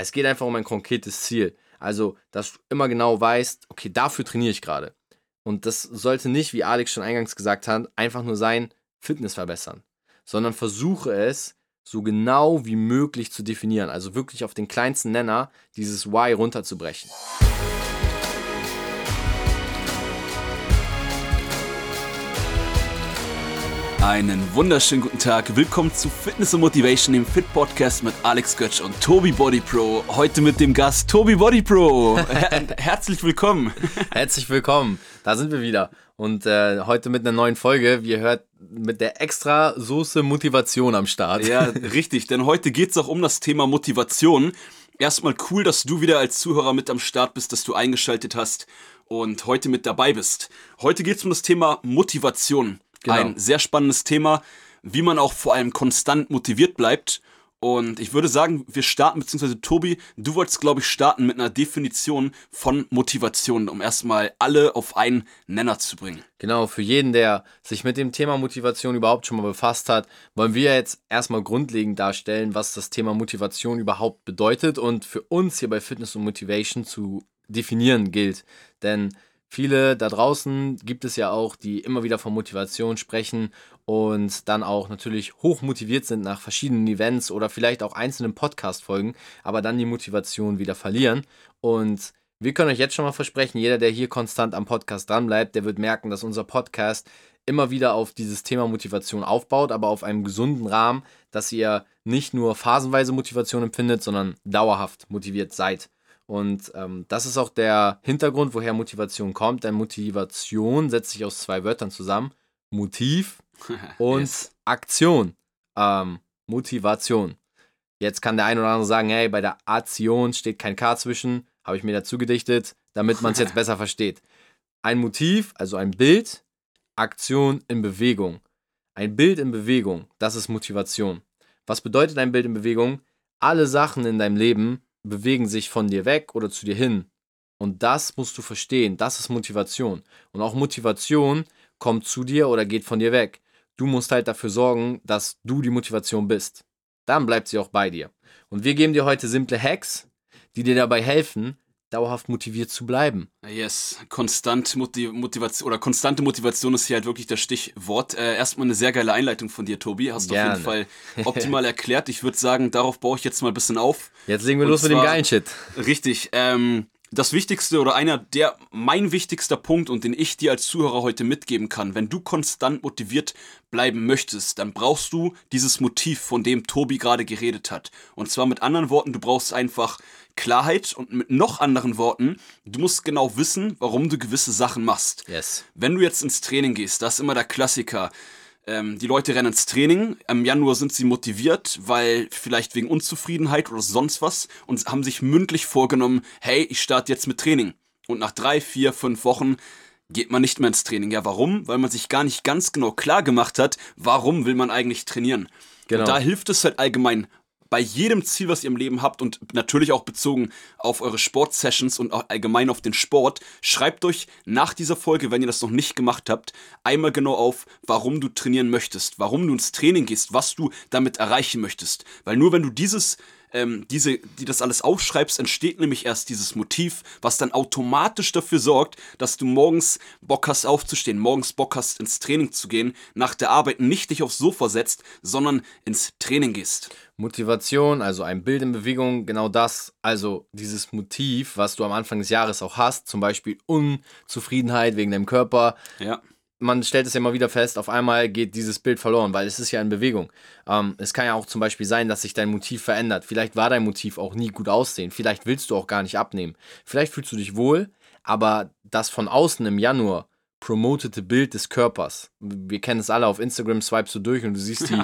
Es geht einfach um ein konkretes Ziel. Also, dass du immer genau weißt, okay, dafür trainiere ich gerade. Und das sollte nicht, wie Alex schon eingangs gesagt hat, einfach nur sein, Fitness verbessern, sondern versuche es so genau wie möglich zu definieren. Also wirklich auf den kleinsten Nenner dieses Why runterzubrechen. Einen wunderschönen guten Tag. Willkommen zu Fitness und Motivation, dem Fit Podcast mit Alex Götz und Tobi Body Pro. Heute mit dem Gast Tobi Body Pro. Her herzlich willkommen. Herzlich willkommen. Da sind wir wieder. Und äh, heute mit einer neuen Folge. Wie ihr hört, mit der extra Soße Motivation am Start. Ja, richtig. Denn heute geht es auch um das Thema Motivation. Erstmal cool, dass du wieder als Zuhörer mit am Start bist, dass du eingeschaltet hast und heute mit dabei bist. Heute geht es um das Thema Motivation. Genau. Ein sehr spannendes Thema, wie man auch vor allem konstant motiviert bleibt. Und ich würde sagen, wir starten, beziehungsweise Tobi, du wolltest, glaube ich, starten mit einer Definition von Motivation, um erstmal alle auf einen Nenner zu bringen. Genau, für jeden, der sich mit dem Thema Motivation überhaupt schon mal befasst hat, wollen wir jetzt erstmal grundlegend darstellen, was das Thema Motivation überhaupt bedeutet und für uns hier bei Fitness und Motivation zu definieren gilt. Denn Viele da draußen gibt es ja auch, die immer wieder von Motivation sprechen und dann auch natürlich hoch motiviert sind nach verschiedenen Events oder vielleicht auch einzelnen Podcast-Folgen, aber dann die Motivation wieder verlieren. Und wir können euch jetzt schon mal versprechen, jeder, der hier konstant am Podcast dranbleibt, der wird merken, dass unser Podcast immer wieder auf dieses Thema Motivation aufbaut, aber auf einem gesunden Rahmen, dass ihr nicht nur phasenweise Motivation empfindet, sondern dauerhaft motiviert seid. Und ähm, das ist auch der Hintergrund, woher Motivation kommt. Denn Motivation setzt sich aus zwei Wörtern zusammen. Motiv und yes. Aktion. Ähm, Motivation. Jetzt kann der eine oder andere sagen, hey, bei der Aktion steht kein K zwischen, habe ich mir dazu gedichtet, damit man es jetzt besser versteht. Ein Motiv, also ein Bild, Aktion in Bewegung. Ein Bild in Bewegung, das ist Motivation. Was bedeutet ein Bild in Bewegung? Alle Sachen in deinem Leben bewegen sich von dir weg oder zu dir hin. Und das musst du verstehen. Das ist Motivation. Und auch Motivation kommt zu dir oder geht von dir weg. Du musst halt dafür sorgen, dass du die Motivation bist. Dann bleibt sie auch bei dir. Und wir geben dir heute simple Hacks, die dir dabei helfen, dauerhaft motiviert zu bleiben. Yes, konstant Motiv Motivation oder konstante Motivation ist hier halt wirklich das Stichwort. Äh, erstmal eine sehr geile Einleitung von dir, Tobi. Hast du auf jeden Fall optimal erklärt. Ich würde sagen, darauf baue ich jetzt mal ein bisschen auf. Jetzt legen wir Und los mit dem geilen Shit. Richtig. Ähm, das Wichtigste oder einer der mein wichtigster Punkt und den ich dir als Zuhörer heute mitgeben kann, wenn du konstant motiviert bleiben möchtest, dann brauchst du dieses Motiv, von dem Tobi gerade geredet hat. Und zwar mit anderen Worten, du brauchst einfach Klarheit und mit noch anderen Worten, du musst genau wissen, warum du gewisse Sachen machst. Yes. Wenn du jetzt ins Training gehst, das ist immer der Klassiker. Ähm, die Leute rennen ins Training. Im Januar sind sie motiviert, weil vielleicht wegen Unzufriedenheit oder sonst was und haben sich mündlich vorgenommen, hey, ich starte jetzt mit Training. Und nach drei, vier, fünf Wochen geht man nicht mehr ins Training. Ja, warum? Weil man sich gar nicht ganz genau klar gemacht hat, warum will man eigentlich trainieren. Genau. Und da hilft es halt allgemein bei jedem Ziel, was ihr im Leben habt und natürlich auch bezogen auf eure Sportsessions und allgemein auf den Sport, schreibt euch nach dieser Folge, wenn ihr das noch nicht gemacht habt, einmal genau auf, warum du trainieren möchtest, warum du ins Training gehst, was du damit erreichen möchtest. Weil nur wenn du dieses ähm, diese, die das alles aufschreibst, entsteht nämlich erst dieses Motiv, was dann automatisch dafür sorgt, dass du morgens Bock hast aufzustehen, morgens Bock hast ins Training zu gehen, nach der Arbeit nicht dich aufs Sofa setzt, sondern ins Training gehst. Motivation, also ein Bild in Bewegung, genau das, also dieses Motiv, was du am Anfang des Jahres auch hast, zum Beispiel Unzufriedenheit wegen deinem Körper. Ja man stellt es ja immer wieder fest, auf einmal geht dieses Bild verloren, weil es ist ja in Bewegung. Ähm, es kann ja auch zum Beispiel sein, dass sich dein Motiv verändert. Vielleicht war dein Motiv auch nie gut aussehen. Vielleicht willst du auch gar nicht abnehmen. Vielleicht fühlst du dich wohl, aber das von außen im Januar promotete Bild des Körpers. Wir kennen es alle, auf Instagram swipest du durch und du siehst die,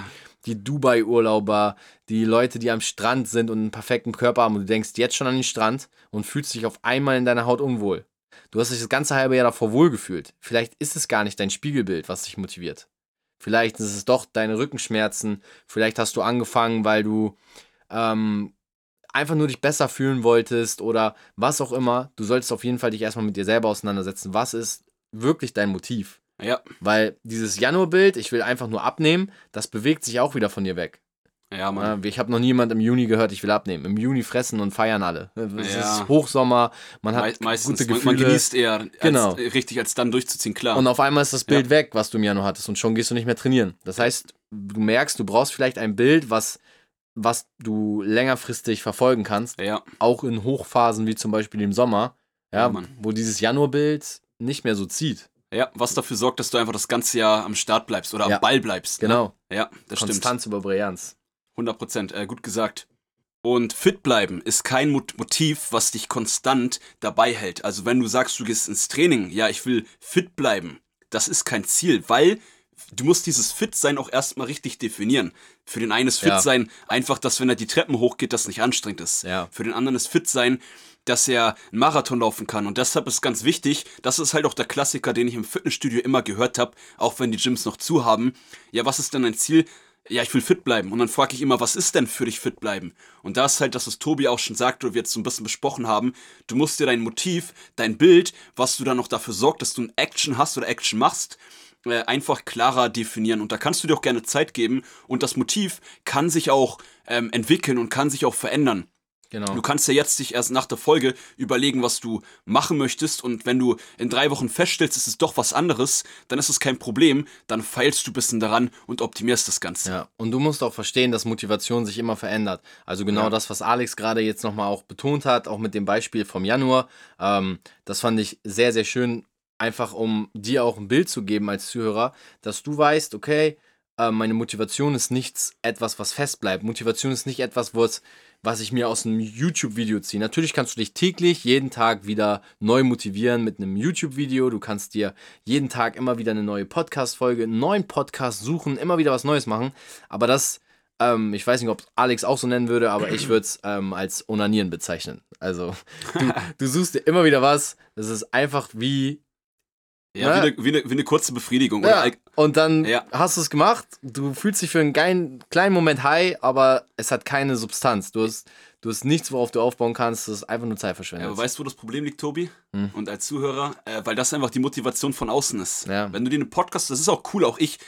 die Dubai-Urlauber, die Leute, die am Strand sind und einen perfekten Körper haben und du denkst jetzt schon an den Strand und fühlst dich auf einmal in deiner Haut unwohl. Du hast dich das ganze halbe Jahr davor wohlgefühlt. Vielleicht ist es gar nicht dein Spiegelbild, was dich motiviert. Vielleicht ist es doch deine Rückenschmerzen. Vielleicht hast du angefangen, weil du ähm, einfach nur dich besser fühlen wolltest oder was auch immer. Du solltest auf jeden Fall dich erstmal mit dir selber auseinandersetzen. Was ist wirklich dein Motiv? Ja. Weil dieses Januarbild, ich will einfach nur abnehmen, das bewegt sich auch wieder von dir weg. Ja, Mann. Ja, ich habe noch niemand im Juni gehört, ich will abnehmen. Im Juni fressen und feiern alle. Es Ja. ist Hochsommer, man hat Me meistens, gute man, Gefühle. man genießt eher als, Genau. richtig, als dann durchzuziehen, klar. Und auf einmal ist das Bild weg, was du im Januar hattest und schon gehst du nicht mehr trainieren. Das heißt, du merkst, du brauchst vielleicht ein Bild, was, was du längerfristig verfolgen kannst, ja, auch in Hochphasen wie zum Beispiel im Sommer, ja, Ja, Mann. wo dieses Januarbild nicht mehr so zieht. ja, was dafür sorgt, dass du einfach das ganze Jahr am Start bleibst oder Ja. am Ball bleibst. Genau. Ne? Ja, das stimmt. Konstanz über Brillanz. 100 Prozent, äh, gut gesagt. Und fit bleiben ist kein Mot- Motiv, was dich konstant dabei hält. Also wenn du sagst, du gehst ins Training, ja, ich will fit bleiben, das ist kein Ziel, weil du musst dieses Fit-Sein auch erstmal richtig definieren. Für den einen ist Ja. Fit-Sein einfach, dass wenn er die Treppen hochgeht, das nicht anstrengend ist. Ja. Für den anderen ist Fit-Sein, dass er einen Marathon laufen kann. Und deshalb ist ganz wichtig, das ist halt auch der Klassiker, den ich im Fitnessstudio immer gehört habe, auch wenn die Gyms noch zu haben. Ja, was ist denn dein Ziel? Ja, ich will fit bleiben. Und dann frage ich immer, was ist denn für dich fit bleiben? Und da ist halt das, was Tobi auch schon sagte, oder wir jetzt so ein bisschen besprochen haben. Du musst dir dein Motiv, dein Bild, was du dann noch dafür sorgt, dass du ein Action hast oder Action machst, äh, einfach klarer definieren. Und da kannst du dir auch gerne Zeit geben. Und das Motiv kann sich auch ähm, entwickeln und kann sich auch verändern. Genau. Du kannst ja jetzt dich erst nach der Folge überlegen, was du machen möchtest. Und wenn du in drei Wochen feststellst, es ist doch was anderes, dann ist es kein Problem. Dann feilst du ein bisschen daran und optimierst das Ganze. Ja, und du musst auch verstehen, dass Motivation sich immer verändert. Also genau Ja. das, was Alex gerade jetzt nochmal auch betont hat, auch mit dem Beispiel vom Januar, ähm, das fand ich sehr, sehr schön, einfach um dir auch ein Bild zu geben als Zuhörer, dass du weißt, okay, äh, meine Motivation ist nichts, etwas, was fest bleibt. Motivation ist nicht etwas, was, was ich mir aus einem YouTube-Video ziehe. Natürlich kannst du dich täglich, jeden Tag wieder neu motivieren mit einem YouTube-Video. Du kannst dir jeden Tag immer wieder eine neue Podcast-Folge, einen neuen Podcast suchen, immer wieder was Neues machen. Aber das, ähm, ich weiß nicht, ob Alex auch so nennen würde, aber ich würde es ähm, als Onanieren bezeichnen. Also, du, du suchst dir immer wieder was. Das ist einfach wie Ja, Ja. Wie, eine, wie, eine, wie eine kurze Befriedigung. Ja, und dann Ja. hast du es gemacht. Du fühlst dich für einen geilen, kleinen Moment high, aber es hat keine Substanz. Du hast, du hast nichts, worauf du aufbauen kannst. Das ist einfach nur ja, Zeitverschwendung. aber weißt du, wo das Problem liegt, Tobi? Hm. Und als Zuhörer, äh, weil das einfach die Motivation von außen ist. Ja. Wenn du dir einen Podcast, das ist auch cool, auch ich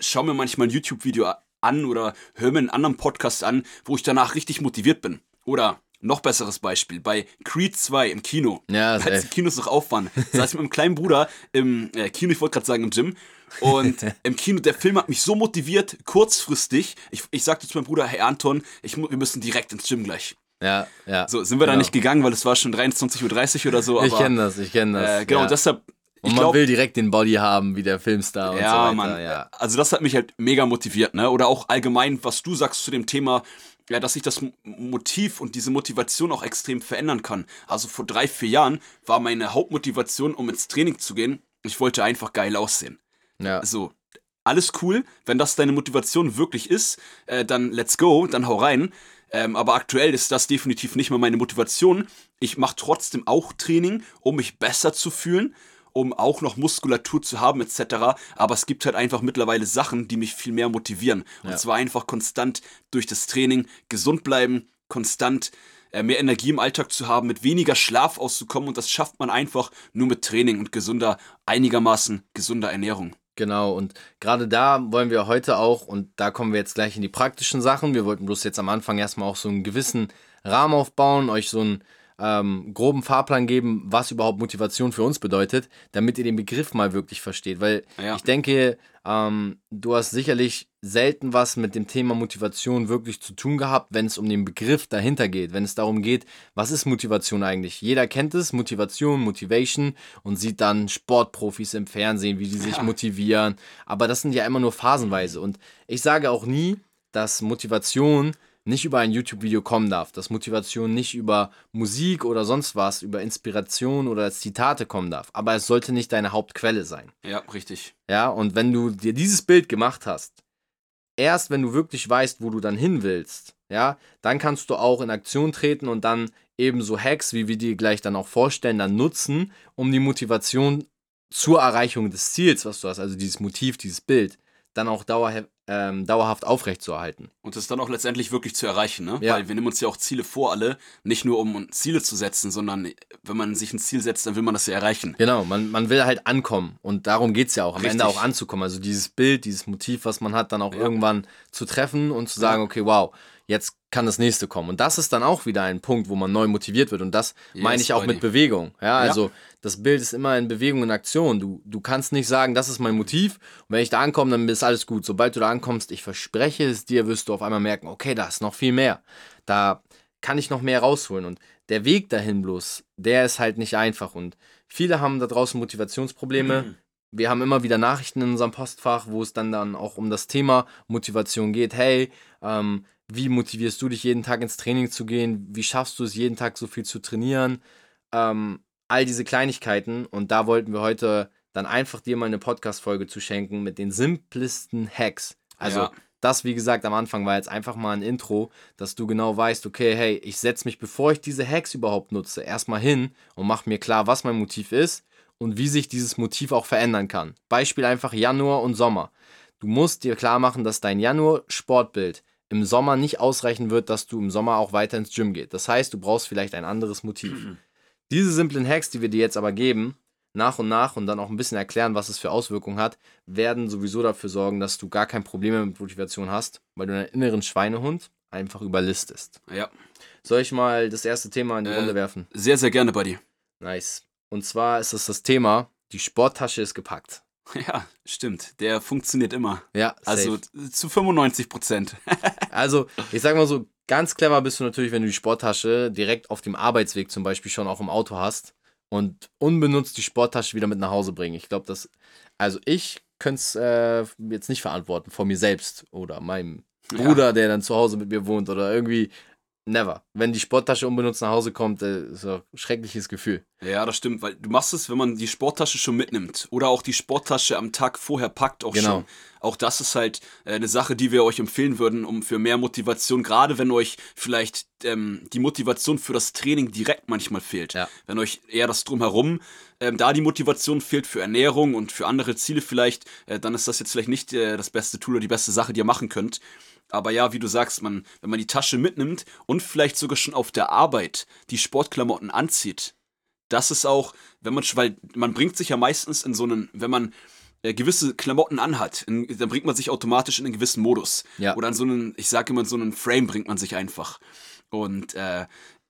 schaue mir manchmal ein YouTube-Video an oder höre mir einen anderen Podcast an, wo ich danach richtig motiviert bin. Oder noch besseres Beispiel, bei Creed 2 im Kino. Ja, als safe. die Kinos noch auf waren, saß ich mit meinem kleinen Bruder im äh, Kino, ich wollte gerade sagen im Gym. Und im Kino, der Film hat mich so motiviert, kurzfristig. Ich, ich sagte zu meinem Bruder, hey Anton, ich, wir müssen direkt ins Gym gleich. ja, ja. So, sind wir da Genau. nicht gegangen, weil es war schon 23.30 Uhr oder so. ich aber, kenne das, ich kenne das. Äh, genau, ja. deshalb, ich und man glaube, will direkt den Body haben, wie der Filmstar und so ja, weiter. Mann. Ja. Also das hat mich halt mega motiviert, ne? Oder auch allgemein, was du sagst zu dem Thema, ja, dass sich das Motiv und diese Motivation auch extrem verändern kann. Also vor drei, vier Jahren war meine Hauptmotivation, um ins Training zu gehen. Ich wollte einfach geil aussehen. ja. So, alles cool. Wenn das deine Motivation wirklich ist, äh, dann let's go, dann hau rein. Ähm, aber aktuell ist das definitiv nicht mehr meine Motivation. Ich mache trotzdem auch Training, um mich besser zu fühlen, um auch noch Muskulatur zu haben etc. Aber es gibt halt einfach mittlerweile Sachen, die mich viel mehr motivieren. Und Ja. zwar einfach konstant durch das Training gesund bleiben, konstant äh, mehr Energie im Alltag zu haben, mit weniger Schlaf auszukommen. Und das schafft man einfach nur mit Training und gesunder, einigermaßen gesunder Ernährung. Genau, und gerade da wollen wir heute auch, und da kommen wir jetzt gleich in die praktischen Sachen. Wir wollten bloß jetzt am Anfang erstmal auch so einen gewissen Rahmen aufbauen, euch so einen ähm, groben Fahrplan geben, was überhaupt Motivation für uns bedeutet, damit ihr den Begriff mal wirklich versteht. Weil Ja. ich denke, ähm, du hast sicherlich selten was mit dem Thema Motivation wirklich zu tun gehabt, wenn es um den Begriff dahinter geht, wenn es darum geht, was ist Motivation eigentlich? Jeder kennt es, Motivation, Motivation und sieht dann Sportprofis im Fernsehen, wie die sich Ja. motivieren. Aber das sind ja immer nur phasenweise. Und ich sage auch nie, dass Motivation nicht über ein YouTube-Video kommen darf, dass Motivation nicht über Musik oder sonst was, über Inspiration oder Zitate kommen darf. Aber es sollte nicht deine Hauptquelle sein. Ja, richtig. Ja, und wenn du dir dieses Bild gemacht hast, erst wenn du wirklich weißt, wo du dann hin willst, ja, dann kannst du auch in Aktion treten und dann ebenso Hacks, wie wir dir gleich dann auch vorstellen, dann nutzen, um die Motivation zur Erreichung des Ziels, was du hast, also dieses Motiv, dieses Bild, dann auch dauerha ähm, dauerhaft aufrechtzuerhalten. Und das dann auch letztendlich wirklich zu erreichen, ne? Ja. Weil wir nehmen uns ja auch Ziele vor, alle, nicht nur um Ziele zu setzen, sondern wenn man sich ein Ziel setzt, dann will man das ja erreichen. Genau, man, man will halt ankommen und darum geht es ja auch, am Richtig. Ende auch anzukommen. Also dieses Bild, dieses Motiv, was man hat, dann auch Ja. irgendwann zu treffen und zu sagen, okay, wow, jetzt kann das nächste kommen. Und das ist dann auch wieder ein Punkt, wo man neu motiviert wird. Und das Yes, meine ich auch mit Bewegung. Ja, also das Bild ist immer in Bewegung und Aktion. Du, du kannst nicht sagen, das ist mein Motiv. Und wenn ich da ankomme, dann ist alles gut. Sobald du da ankommst, ich verspreche es dir, wirst du auf einmal merken, okay, da ist noch viel mehr. Da kann ich noch mehr rausholen. Und der Weg dahin bloß, der ist halt nicht einfach. Und viele haben da draußen Motivationsprobleme. Wir haben immer wieder Nachrichten in unserem Postfach, wo es dann, dann auch um das Thema Motivation geht. Hey, ähm, wie motivierst du dich jeden Tag ins Training zu gehen? Wie schaffst du es jeden Tag so viel zu trainieren? Ähm, all diese Kleinigkeiten. Und da wollten wir heute dann einfach dir mal eine Podcast-Folge zu schenken mit den simplesten Hacks. Also Ja. das, wie gesagt, am Anfang war jetzt einfach mal ein Intro, dass du genau weißt, okay, hey, ich setze mich, bevor ich diese Hacks überhaupt nutze, erstmal hin und mache mir klar, was mein Motiv ist und wie sich dieses Motiv auch verändern kann. Beispiel einfach Januar und Sommer. Du musst dir klar machen, dass dein Januar-Sportbild im Sommer nicht ausreichen wird, dass du im Sommer auch weiter ins Gym gehst. Das heißt, du brauchst vielleicht ein anderes Motiv. Diese simplen Hacks, die wir dir jetzt aber geben, nach und nach und dann auch ein bisschen erklären, was es für Auswirkungen hat, werden sowieso dafür sorgen, dass du gar kein Problem mehr mit Motivation hast, weil du deinen inneren Schweinehund einfach überlistest. Ja, Soll ich mal das erste Thema in die Äh, Runde werfen? sehr, sehr gerne, Buddy. Nice. Und zwar ist es das Thema, die Sporttasche ist gepackt. Ja, stimmt. Der funktioniert immer. Ja, Also safe. zu 95 Prozent. Also, ich sag mal so, ganz clever bist du natürlich, wenn du die Sporttasche direkt auf dem Arbeitsweg zum Beispiel schon auch im Auto hast und unbenutzt die Sporttasche wieder mit nach Hause bringen. Ich glaube, das, also ich könnte es äh, jetzt nicht verantworten, vor mir selbst oder meinem Bruder, der dann zu Hause mit mir wohnt oder irgendwie, never. Wenn die Sporttasche unbenutzt nach Hause kommt, äh, ist ein schreckliches Gefühl. Ja, das stimmt, weil du machst es, wenn man die Sporttasche schon mitnimmt oder auch die Sporttasche am Tag vorher packt, auch Genau. schon. Auch das ist halt äh, eine Sache, die wir euch empfehlen würden, um für mehr Motivation, gerade wenn euch vielleicht ähm, die Motivation für das Training direkt manchmal fehlt. Ja. Wenn euch eher das drumherum, ähm, da die Motivation fehlt für Ernährung und für andere Ziele vielleicht, äh, dann ist das jetzt vielleicht nicht äh, das beste Tool oder die beste Sache, die ihr machen könnt. Aber ja, wie du sagst, man, wenn man die Tasche mitnimmt und vielleicht sogar schon auf der Arbeit die Sportklamotten anzieht, das ist auch, wenn man, weil man bringt sich ja meistens in so einen, wenn man äh, gewisse Klamotten anhat, in, dann bringt man sich automatisch in einen gewissen Modus. Ja. Oder in so einen, ich sage immer, in so einen Frame bringt man sich einfach. Und äh,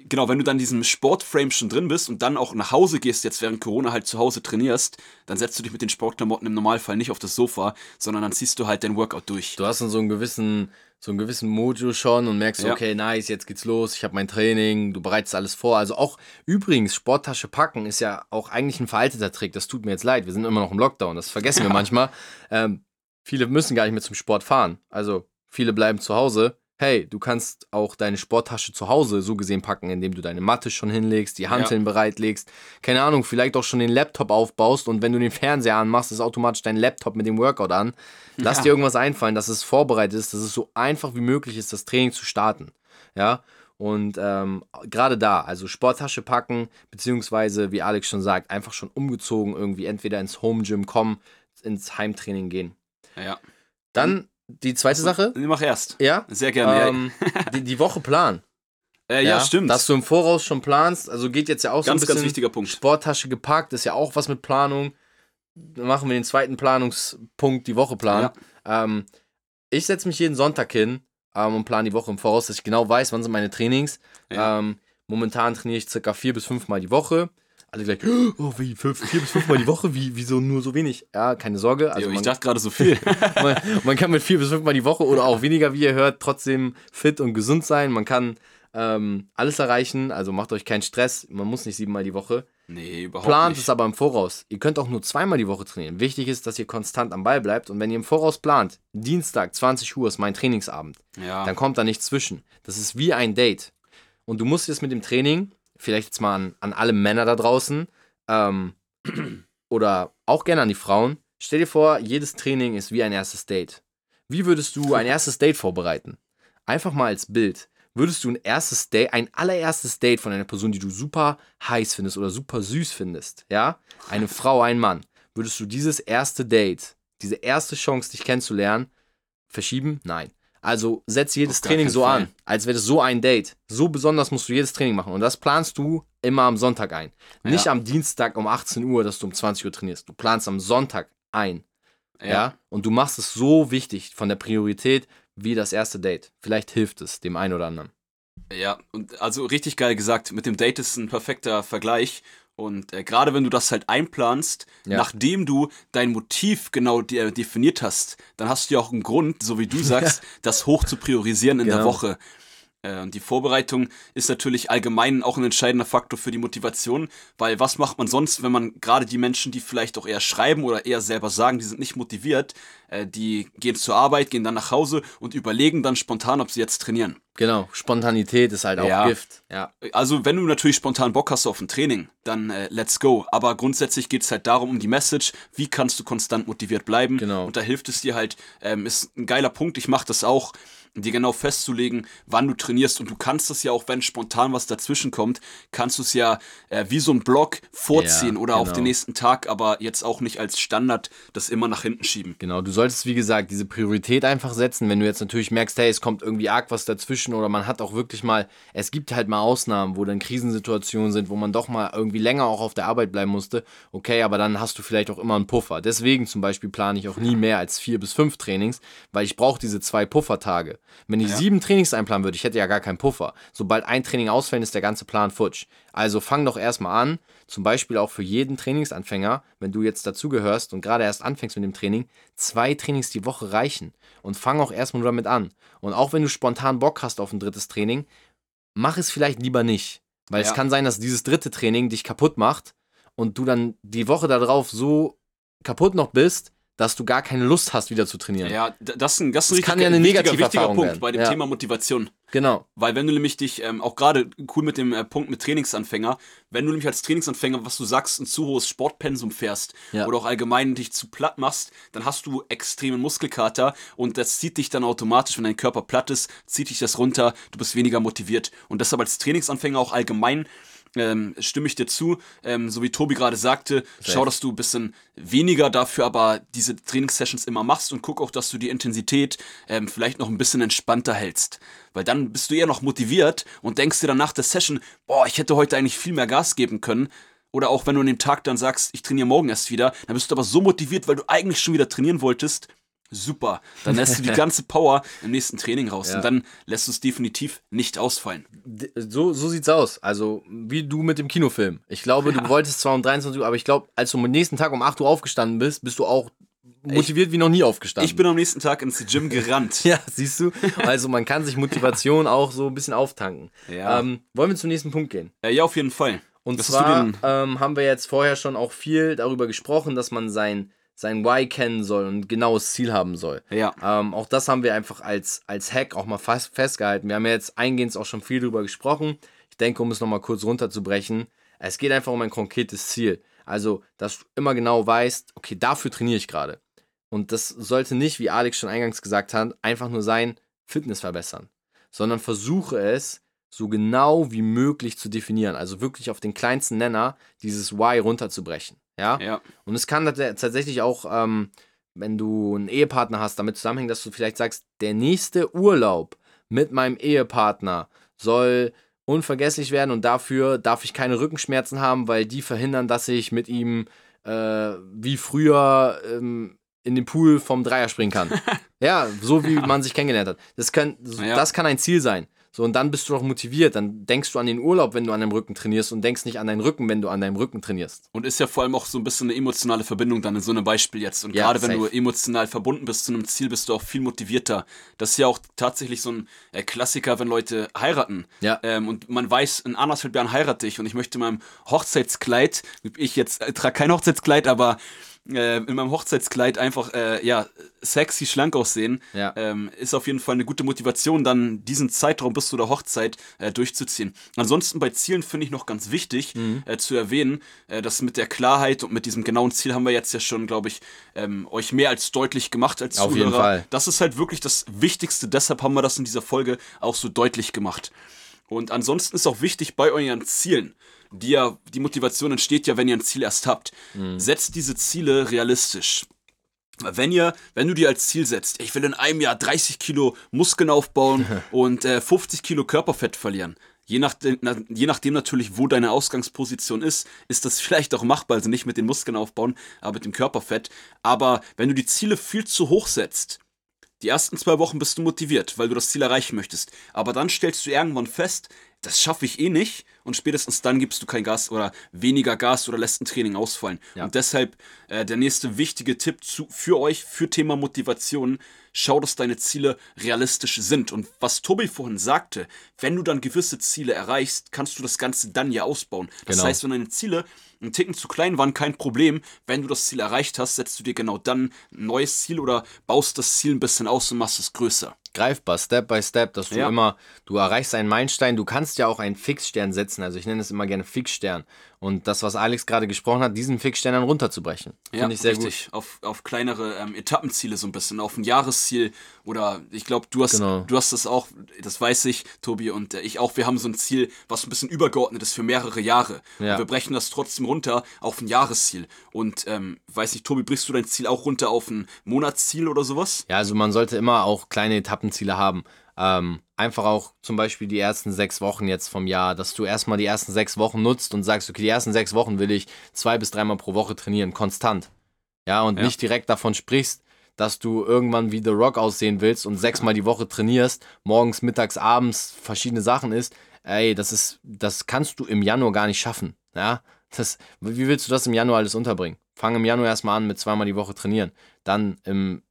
genau, wenn du dann in diesem Sportframe schon drin bist und dann auch nach Hause gehst, jetzt während Corona halt zu Hause trainierst, dann setzt du dich mit den Sportklamotten im Normalfall nicht auf das Sofa, sondern dann ziehst du halt dein Workout durch. Du hast dann so einen gewissen, so einen gewissen Mojo schon und merkst, Ja. okay, nice, jetzt geht's los, ich habe mein Training, du bereitest alles vor. Also auch übrigens, Sporttasche packen ist ja auch eigentlich ein veralteter Trick. Das tut mir jetzt leid, wir sind immer noch im Lockdown, das vergessen wir Ja. manchmal. Ähm, viele müssen gar nicht mehr zum Sport fahren. Also viele bleiben zu Hause. Hey, du kannst auch deine Sporttasche zu Hause so gesehen packen, indem du deine Matte schon hinlegst, die Hanteln bereitlegst, keine Ahnung, vielleicht auch schon den Laptop aufbaust und wenn du den Fernseher anmachst, ist automatisch dein Laptop mit dem Workout an. Lass Ja. dir irgendwas einfallen, dass es vorbereitet ist, dass es so einfach wie möglich ist, das Training zu starten. Ja, und ähm, gerade da, also Sporttasche packen, beziehungsweise, wie Alex schon sagt, einfach schon umgezogen irgendwie entweder ins Home Gym kommen, ins Heimtraining gehen. Ja. Dann die zweite Sache. Nee, Mach erst. Ja, Sehr gerne. ähm, die, die Woche planen. ja, äh, ja, stimmt. Dass du im Voraus schon planst, also geht jetzt ja auch so ein ganz, bisschen ganz wichtiger Punkt. Sporttasche gepackt, ist ja auch was mit Planung. Dann machen wir den zweiten Planungspunkt, die Woche planen. Ähm, ich setze mich jeden Sonntag hin ähm, und plane die Woche im Voraus, dass ich genau weiß, wann sind meine Trainings. Ja. Ähm, momentan trainiere ich circa vier bis fünfmal die Woche. Alle gleich, oh, wie, fünf, vier bis fünfmal die Woche? Wie, wieso nur so wenig? Ja, keine Sorge. Also Jo, ich man, dachte gerade so viel. man, man kann mit vier bis fünfmal die Woche oder auch weniger, wie ihr hört, trotzdem fit und gesund sein. Man kann ähm, alles erreichen, also macht euch keinen Stress. Man muss nicht siebenmal die Woche. nee, überhaupt Plant nicht. es aber im Voraus. Ihr könnt auch nur zweimal die Woche trainieren. Wichtig ist, dass ihr konstant am Ball bleibt. Und wenn ihr im Voraus plant, Dienstag, 20 Uhr ist mein Trainingsabend, Ja. dann kommt da nichts zwischen. Das ist wie ein Date. Und du musst jetzt mit dem Training, vielleicht jetzt mal an, an alle Männer da draußen, ähm, oder auch gerne an die Frauen, stell dir vor, jedes Training ist wie ein erstes Date. Wie würdest du ein erstes Date vorbereiten? Einfach mal als Bild. Würdest du ein erstes Date, ein allererstes Date von einer Person, die du super heiß findest oder super süß findest, ja? Eine Frau, ein Mann. Würdest du dieses erste Date, diese erste Chance, dich kennenzulernen, verschieben? Nein. Also setz jedes Training so Fall. an, als wäre das so ein Date. So besonders musst du jedes Training machen. Und das planst du immer am Sonntag ein. Nicht Ja. am Dienstag um 18 Uhr, dass du um 20 Uhr trainierst. Du planst am Sonntag ein. Ja. Und du machst es so wichtig von der Priorität, wie das erste Date. Vielleicht hilft es dem einen oder anderen. Ja, und also richtig geil gesagt, mit dem Date ist ein perfekter Vergleich. Und äh, gerade wenn du das halt einplanst, Ja. nachdem du dein Motiv genau de definiert hast, dann hast du ja auch einen Grund, so wie du sagst, das hoch zu priorisieren in der Genau. Woche. Äh, Und die Vorbereitung ist natürlich allgemein auch ein entscheidender Faktor für die Motivation, weil was macht man sonst, wenn man gerade die Menschen, die vielleicht auch eher schreiben oder eher selber sagen, die sind nicht motiviert, äh, die gehen zur Arbeit, gehen dann nach Hause und überlegen dann spontan, ob sie jetzt trainieren. Genau, Spontanität ist halt auch Ja. Gift. Ja. Also, wenn du natürlich spontan Bock hast auf ein Training, dann äh, let's go. Aber grundsätzlich geht es halt darum, um die Message, wie kannst du konstant motiviert bleiben. Genau. Und da hilft es dir halt, ähm, ist ein geiler Punkt, ich mache das auch, dir genau festzulegen, wann du trainierst. Und du kannst das ja auch, wenn spontan was dazwischen kommt, kannst du es ja äh, wie so ein Block vorziehen Ja, oder auf genau. den nächsten Tag, aber jetzt auch nicht als Standard das immer nach hinten schieben. Genau, du solltest, wie gesagt, diese Priorität einfach setzen. Wenn du jetzt natürlich merkst, hey, es kommt irgendwie arg was dazwischen oder man hat auch wirklich mal, es gibt halt mal Ausnahmen, wo dann Krisensituationen sind, wo man doch mal irgendwie länger auch auf der Arbeit bleiben musste. Okay, aber dann hast du vielleicht auch immer einen Puffer. Deswegen zum Beispiel plane ich auch nie mehr als vier bis fünf Trainings, weil ich brauche diese zwei Puffertage. Wenn ich Ja. sieben Trainings einplanen würde, ich hätte ja gar keinen Puffer. Sobald ein Training ausfällt, ist der ganze Plan futsch. Also fang doch erstmal an, zum Beispiel auch für jeden Trainingsanfänger, wenn du jetzt dazugehörst und gerade erst anfängst mit dem Training, zwei Trainings die Woche reichen. Und fang auch erstmal damit an. Und auch wenn du spontan Bock hast auf ein drittes Training, mach es vielleicht lieber nicht. Weil es Ja. kann sein, dass dieses dritte Training dich kaputt macht und du dann die Woche darauf so kaputt noch bist, dass du gar keine Lust hast, wieder zu trainieren. Ja, das ist ein, das ist ein Das kann richtig- ja eine wichtiger, wichtiger Erfahrung Punkt werden. bei dem Ja. Thema Motivation. Genau. Weil wenn du nämlich dich, ähm, auch gerade cool mit dem äh, Punkt mit Trainingsanfänger, wenn du nämlich als Trainingsanfänger, was du sagst, ein zu hohes Sportpensum fährst Ja. oder auch allgemein dich zu platt machst, dann hast du extremen Muskelkater und das zieht dich dann automatisch, wenn dein Körper platt ist, zieht dich das runter, du bist weniger motiviert. Und deshalb als Trainingsanfänger auch allgemein ähm, stimme ich dir zu, ähm, so wie Tobi gerade sagte, schau, dass du ein bisschen weniger dafür aber diese Trainingssessions immer machst und guck auch, dass du die Intensität ähm, vielleicht noch ein bisschen entspannter hältst. Weil dann bist du eher noch motiviert und denkst dir dann nach der Session, boah, ich hätte heute eigentlich viel mehr Gas geben können. Oder auch wenn du an dem Tag dann sagst, ich trainiere morgen erst wieder, dann bist du aber so motiviert, weil du eigentlich schon wieder trainieren wolltest. Super. Dann lässt du die ganze Power im nächsten Training raus. Ja. Und dann lässt du es definitiv nicht ausfallen. So, so sieht's aus. Also, wie du mit dem Kinofilm. Ich glaube, du wolltest zwar um 23 Uhr, aber ich glaube, als du am nächsten Tag um 8 Uhr aufgestanden bist, bist du auch motiviert wie noch nie aufgestanden. Ich bin am nächsten Tag ins Gym gerannt. ja, siehst du? Also, man kann sich Motivation auch so ein bisschen auftanken. Ja. Ähm, wollen wir zum nächsten Punkt gehen? Äh, ja, auf jeden Fall. Und du zwar ähm, haben wir jetzt vorher schon auch viel darüber gesprochen, dass man sein, sein Why kennen soll und ein genaues Ziel haben soll. Ja. Ähm, auch das haben wir einfach als, als Hack auch mal fast festgehalten. Wir haben ja jetzt eingehend auch schon viel darüber gesprochen. Ich denke, um es nochmal kurz runterzubrechen, es geht einfach um ein konkretes Ziel. Also, dass du immer genau weißt, okay, dafür trainiere ich gerade. Und das sollte nicht, wie Alex schon eingangs gesagt hat, einfach nur sein, Fitness verbessern, sondern versuche es so genau wie möglich zu definieren. Also wirklich auf den kleinsten Nenner dieses Why runterzubrechen. Ja? Ja. Und es kann tats- tatsächlich auch, ähm, wenn du einen Ehepartner hast, damit zusammenhängen, dass du vielleicht sagst, der nächste Urlaub mit meinem Ehepartner soll unvergesslich werden und dafür darf ich keine Rückenschmerzen haben, weil die verhindern, dass ich mit ihm äh, wie früher ähm, in den Pool vom Dreier springen kann. ja, so wie man sich kennengelernt hat. Das kann, Ja. das kann ein Ziel sein. So, und dann bist du doch motiviert. Dann denkst du an den Urlaub, wenn du an deinem Rücken trainierst und denkst nicht an deinen Rücken, wenn du an deinem Rücken trainierst. Und ist ja vor allem auch so ein bisschen eine emotionale Verbindung dann in so einem Beispiel jetzt. Und Ja, gerade wenn du emotional verbunden bist zu einem Ziel, bist du auch viel motivierter. Das ist ja auch tatsächlich so ein äh, Klassiker, wenn Leute heiraten. Ja. Ähm, und man weiß, in anderthalb Jahren heirate ich und ich möchte in meinem Hochzeitskleid, ich jetzt äh, trage kein Hochzeitskleid, aber äh, in meinem Hochzeitskleid einfach äh, ja sexy, schlank aussehen, Ja. ähm, ist auf jeden Fall eine gute Motivation, dann diesen Zeitraum bis zu der Hochzeit äh, durchzuziehen. Ansonsten bei Zielen finde ich noch ganz wichtig Mhm. äh, zu erwähnen, äh, dass mit der Klarheit und mit diesem genauen Ziel haben wir jetzt ja schon, glaube ich, ähm, euch mehr als deutlich gemacht als Auf Zuhörer. jeden Fall. Das ist halt wirklich das Wichtigste, deshalb haben wir das in dieser Folge auch so deutlich gemacht. Und ansonsten ist auch wichtig bei euren Zielen, die ja, die Motivation entsteht ja, wenn ihr ein Ziel erst habt. Setzt diese Ziele realistisch. Wenn ihr, wenn du dir als Ziel setzt, ich will in einem Jahr 30 Kilo Muskeln aufbauen und äh, 50 Kilo Körperfett verlieren, je nachdem, na, je nachdem natürlich, wo deine Ausgangsposition ist, ist das vielleicht auch machbar, also nicht mit den Muskeln aufbauen, aber mit dem Körperfett. Aber wenn du die Ziele viel zu hoch setzt, Die ersten zwei Wochen bist du motiviert, weil du das Ziel erreichen möchtest. Aber dann stellst du irgendwann fest, das schaffe ich eh nicht und spätestens dann gibst du kein Gas oder weniger Gas oder lässt ein Training ausfallen. Ja. Und deshalb äh, der nächste wichtige Tipp zu, für euch, für Thema Motivation, schau, dass deine Ziele realistisch sind. Und was Tobi vorhin sagte, wenn du dann gewisse Ziele erreichst, kannst du das Ganze dann ja ausbauen. Das genau. heißt, wenn deine Ziele ein Ticken zu klein waren, kein Problem. Wenn du das Ziel erreicht hast, setzt du dir genau dann ein neues Ziel oder baust das Ziel ein bisschen aus und machst es größer greifbar, Step by Step, dass du ja. immer, du erreichst einen Meilenstein, du kannst ja auch einen Fixstern setzen, also ich nenne es immer gerne Fixstern. Und das, was Alex gerade gesprochen hat, diesen Fixstern dann runterzubrechen. Ja, ich sehr richtig. Gut. Auf, auf kleinere ähm, Etappenziele so ein bisschen, auf ein Jahresziel oder ich glaube, du hast genau. du hast das auch, das weiß ich, Tobi und äh, ich auch, wir haben so ein Ziel, was ein bisschen übergeordnet ist für mehrere Jahre. Ja. Und wir brechen das trotzdem runter auf ein Jahresziel. Und ähm, weiß nicht, Tobi, brichst du dein Ziel auch runter auf ein Monatsziel oder sowas? Ja, also man sollte immer auch kleine Etappenziele haben. Ähm, einfach auch zum Beispiel die ersten sechs Wochen jetzt vom Jahr, dass du erstmal die ersten sechs Wochen nutzt und sagst, okay, die ersten sechs Wochen will ich zwei bis dreimal pro Woche trainieren, konstant. Ja, und ja. nicht direkt davon sprichst, dass du irgendwann wie The Rock aussehen willst und sechsmal die Woche trainierst, morgens, mittags, abends verschiedene Sachen isst. Ey, das ist, das kannst du im Januar gar nicht schaffen. Ja, das, wie willst du das im Januar alles unterbringen? Fang im Januar erstmal an mit zweimal die Woche trainieren. Dann im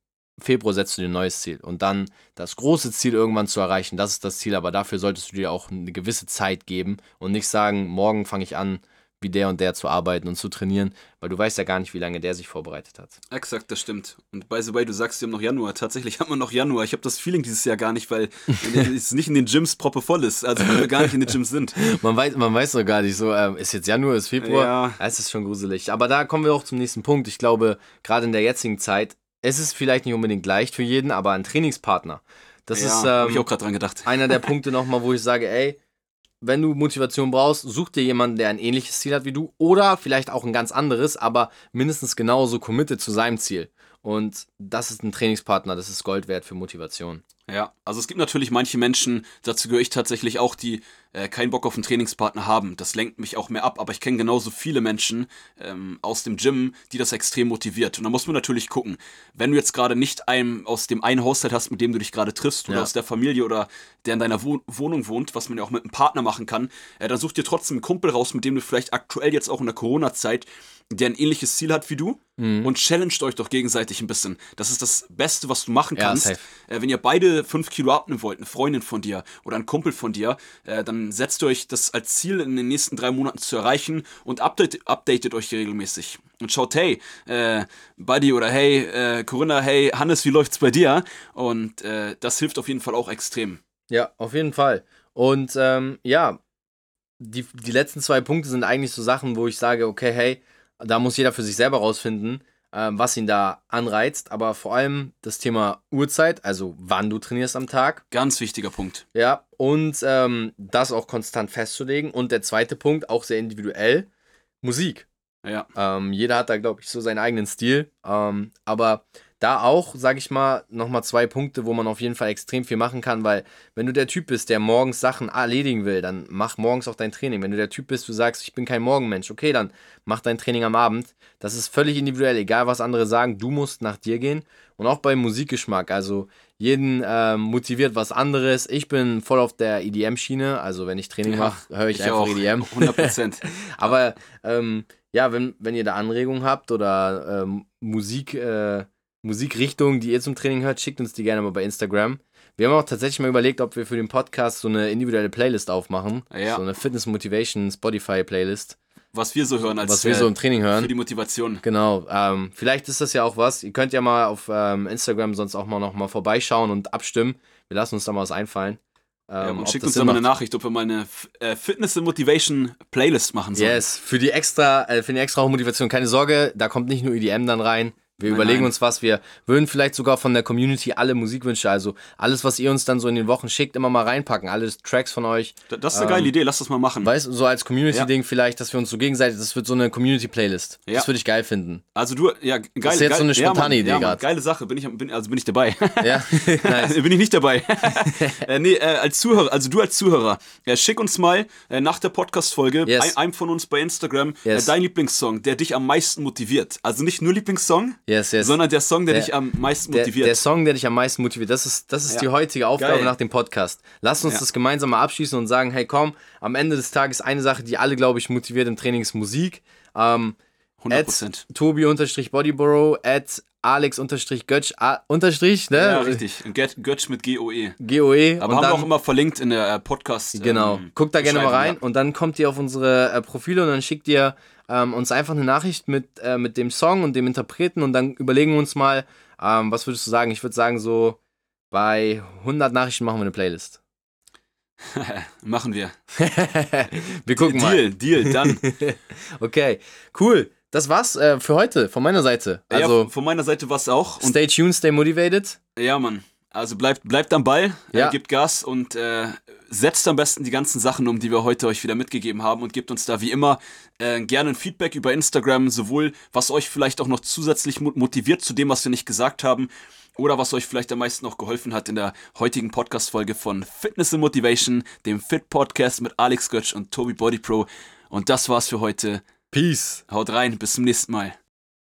Februar setzt du dir ein neues Ziel und dann das große Ziel irgendwann zu erreichen, das ist das Ziel, aber dafür solltest du dir auch eine gewisse Zeit geben und nicht sagen, morgen fange ich an, wie der und der zu arbeiten und zu trainieren, weil du weißt ja gar nicht, wie lange der sich vorbereitet hat. Exakt, das stimmt. Und by the way, du sagst, wir haben noch Januar. Tatsächlich haben wir noch Januar. Ich habe das Feeling dieses Jahr gar nicht, weil es nicht in den Gyms proppe voll ist, also weil wir gar nicht in den Gyms sind. man weiß, man weiß doch gar nicht so, äh, ist jetzt Januar, ist Februar, ja. es ist schon gruselig. Aber da kommen wir auch zum nächsten Punkt. Ich glaube, gerade in der jetzigen Zeit es ist vielleicht nicht unbedingt leicht für jeden, aber ein Trainingspartner. Das ja, ist ähm, ich auch dran gedacht. einer der Punkte nochmal, wo ich sage, ey, wenn du Motivation brauchst, such dir jemanden, der ein ähnliches Ziel hat wie du oder vielleicht auch ein ganz anderes, aber mindestens genauso committed zu seinem Ziel. Und das ist ein Trainingspartner, das ist Gold wert für Motivation. Ja, also es gibt natürlich manche Menschen, dazu gehöre ich tatsächlich auch, die äh, keinen Bock auf einen Trainingspartner haben. Das lenkt mich auch mehr ab, aber ich kenne genauso viele Menschen ähm, aus dem Gym, die das extrem motiviert. Und da muss man natürlich gucken, wenn du jetzt gerade nicht einem aus dem einen Haushalt hast, mit dem du dich gerade triffst, oder ja. aus der Familie oder der in deiner Wo Wohnung wohnt, was man ja auch mit einem Partner machen kann, äh, dann such dir trotzdem einen Kumpel raus, mit dem du vielleicht aktuell jetzt auch in der Corona-Zeit der ein ähnliches Ziel hat wie du mhm. und challenged euch doch gegenseitig ein bisschen. Das ist das Beste, was du machen kannst. Ja, äh, wenn ihr beide fünf Kilo abnehmen wollt, eine Freundin von dir oder ein Kumpel von dir, äh, dann setzt ihr euch das als Ziel in den nächsten drei Monaten zu erreichen und update, updatet euch regelmäßig. Und schaut, hey, äh, Buddy oder hey, äh, Corinna, hey, Hannes, wie läuft's bei dir? Und äh, das hilft auf jeden Fall auch extrem. Ja, auf jeden Fall. Und ähm, ja, die, die letzten zwei Punkte sind eigentlich so Sachen, wo ich sage, okay, hey, da muss jeder für sich selber rausfinden, ähm, was ihn da anreizt. Aber vor allem das Thema Uhrzeit, also wann du trainierst am Tag. Ganz wichtiger Punkt. Ja, und ähm, das auch konstant festzulegen. Und der zweite Punkt, auch sehr individuell, Musik. Ja. Ähm, jeder hat da, glaube ich, so seinen eigenen Stil. Ähm, aber da auch, sag ich mal, nochmal zwei Punkte, wo man auf jeden Fall extrem viel machen kann, weil wenn du der Typ bist, der morgens Sachen erledigen will, dann mach morgens auch dein Training. Wenn du der Typ bist, du sagst, ich bin kein Morgenmensch, okay, dann mach dein Training am Abend. Das ist völlig individuell, egal was andere sagen, du musst nach dir gehen. Und auch beim Musikgeschmack, also jeden ähm, motiviert was anderes. Ich bin voll auf der EDM-Schiene, also wenn ich Training ja, mache, höre ich, ich, einfach auch. EDM. 100%. Aber ähm, ja, wenn, wenn ihr da Anregungen habt oder ähm, Musik... Äh, Musikrichtungen, die ihr zum Training hört, schickt uns die gerne mal bei Instagram. Wir haben auch tatsächlich mal überlegt, ob wir für den Podcast so eine individuelle Playlist aufmachen. Ja. So eine Fitness Motivation Spotify Playlist. Was wir so hören als Was wir so im Training hören. Für die Motivation. Genau. Ähm, vielleicht ist das ja auch was. Ihr könnt ja mal auf ähm, Instagram sonst auch mal noch mal vorbeischauen und abstimmen. Wir lassen uns da mal was einfallen. Ähm, ja, und schickt uns dann mal eine Nachricht, ob wir mal eine äh, Fitness and Motivation Playlist machen sollen. Yes, für die extra, äh, für die extra Motivation. Keine Sorge, da kommt nicht nur EDM dann rein. Wir nein, überlegen nein. uns was. Wir würden vielleicht sogar von der Community alle Musikwünsche, also alles, was ihr uns dann so in den Wochen schickt, immer mal reinpacken. Alle Tracks von euch. Das ist eine ähm, geile Idee, lass das mal machen. Weißt du, so als Community-Ding ja. vielleicht, dass wir uns so gegenseitig, das wird so eine Community-Playlist. Ja. Das würde ich geil finden. Also du, ja, geil. Das ist jetzt geil, so eine spontane ja, Idee ja, gerade. Geile Sache, bin ich, bin, also bin ich dabei. Ja, nice. bin ich nicht dabei. äh, nee, äh, als Zuhörer, also du als Zuhörer, äh, schick uns mal äh, nach der Podcast-Folge yes. ein, einem von uns bei Instagram äh, yes. dein Lieblingssong, der dich am meisten motiviert. Also nicht nur Lieblingssong, Yes, yes. sondern der Song, der, Der- dich am meisten der, motiviert. der Song, der dich am meisten motiviert. Das ist, das ist Ja. die heutige Aufgabe Geil. nach dem Podcast. Lass uns Ja. das gemeinsam mal abschließen und sagen, hey komm, am Ende des Tages eine Sache, die alle, glaube ich, motiviert im Training ist Musik. Ähm, 100%. Tobi-Bodyborough, at Alex-Götsch, unterstrich, ne? Ja, richtig. Get- Götsch mit GOE. GOE. Aber und haben dann, wir auch immer verlinkt in der äh, Podcast. Genau. ähm, Guckt da gerne mal rein und dann kommt ihr auf unsere äh, Profile und dann schickt ihr ähm, uns einfach eine Nachricht mit, äh, mit dem Song und dem Interpreten und dann überlegen wir uns mal, ähm, was würdest du sagen? Ich würde sagen, so bei 100 Nachrichten machen wir eine Playlist. Ja. Machen wir. wir gucken mal. Deal, Deal, dann. Okay, cool. Das war's äh, für heute von meiner Seite. ja, Also, von meiner Seite war es auch. Und stay tuned, stay motivated. Ja, Mann. Also bleibt, bleibt am Ball, Ja. äh, gebt Gas und äh, setzt am besten die ganzen Sachen um, die wir heute euch wieder mitgegeben haben und gebt uns da wie immer äh, gerne ein Feedback über Instagram, sowohl was euch vielleicht auch noch zusätzlich mo- motiviert zu dem, was wir nicht gesagt haben, oder was euch vielleicht am meisten noch geholfen hat in der heutigen Podcast-Folge von Fitness and Motivation, dem Fit-Podcast mit Alex Götsch und Tobi Body Pro. Und das war's für heute. Peace. Haut rein, bis zum nächsten Mal.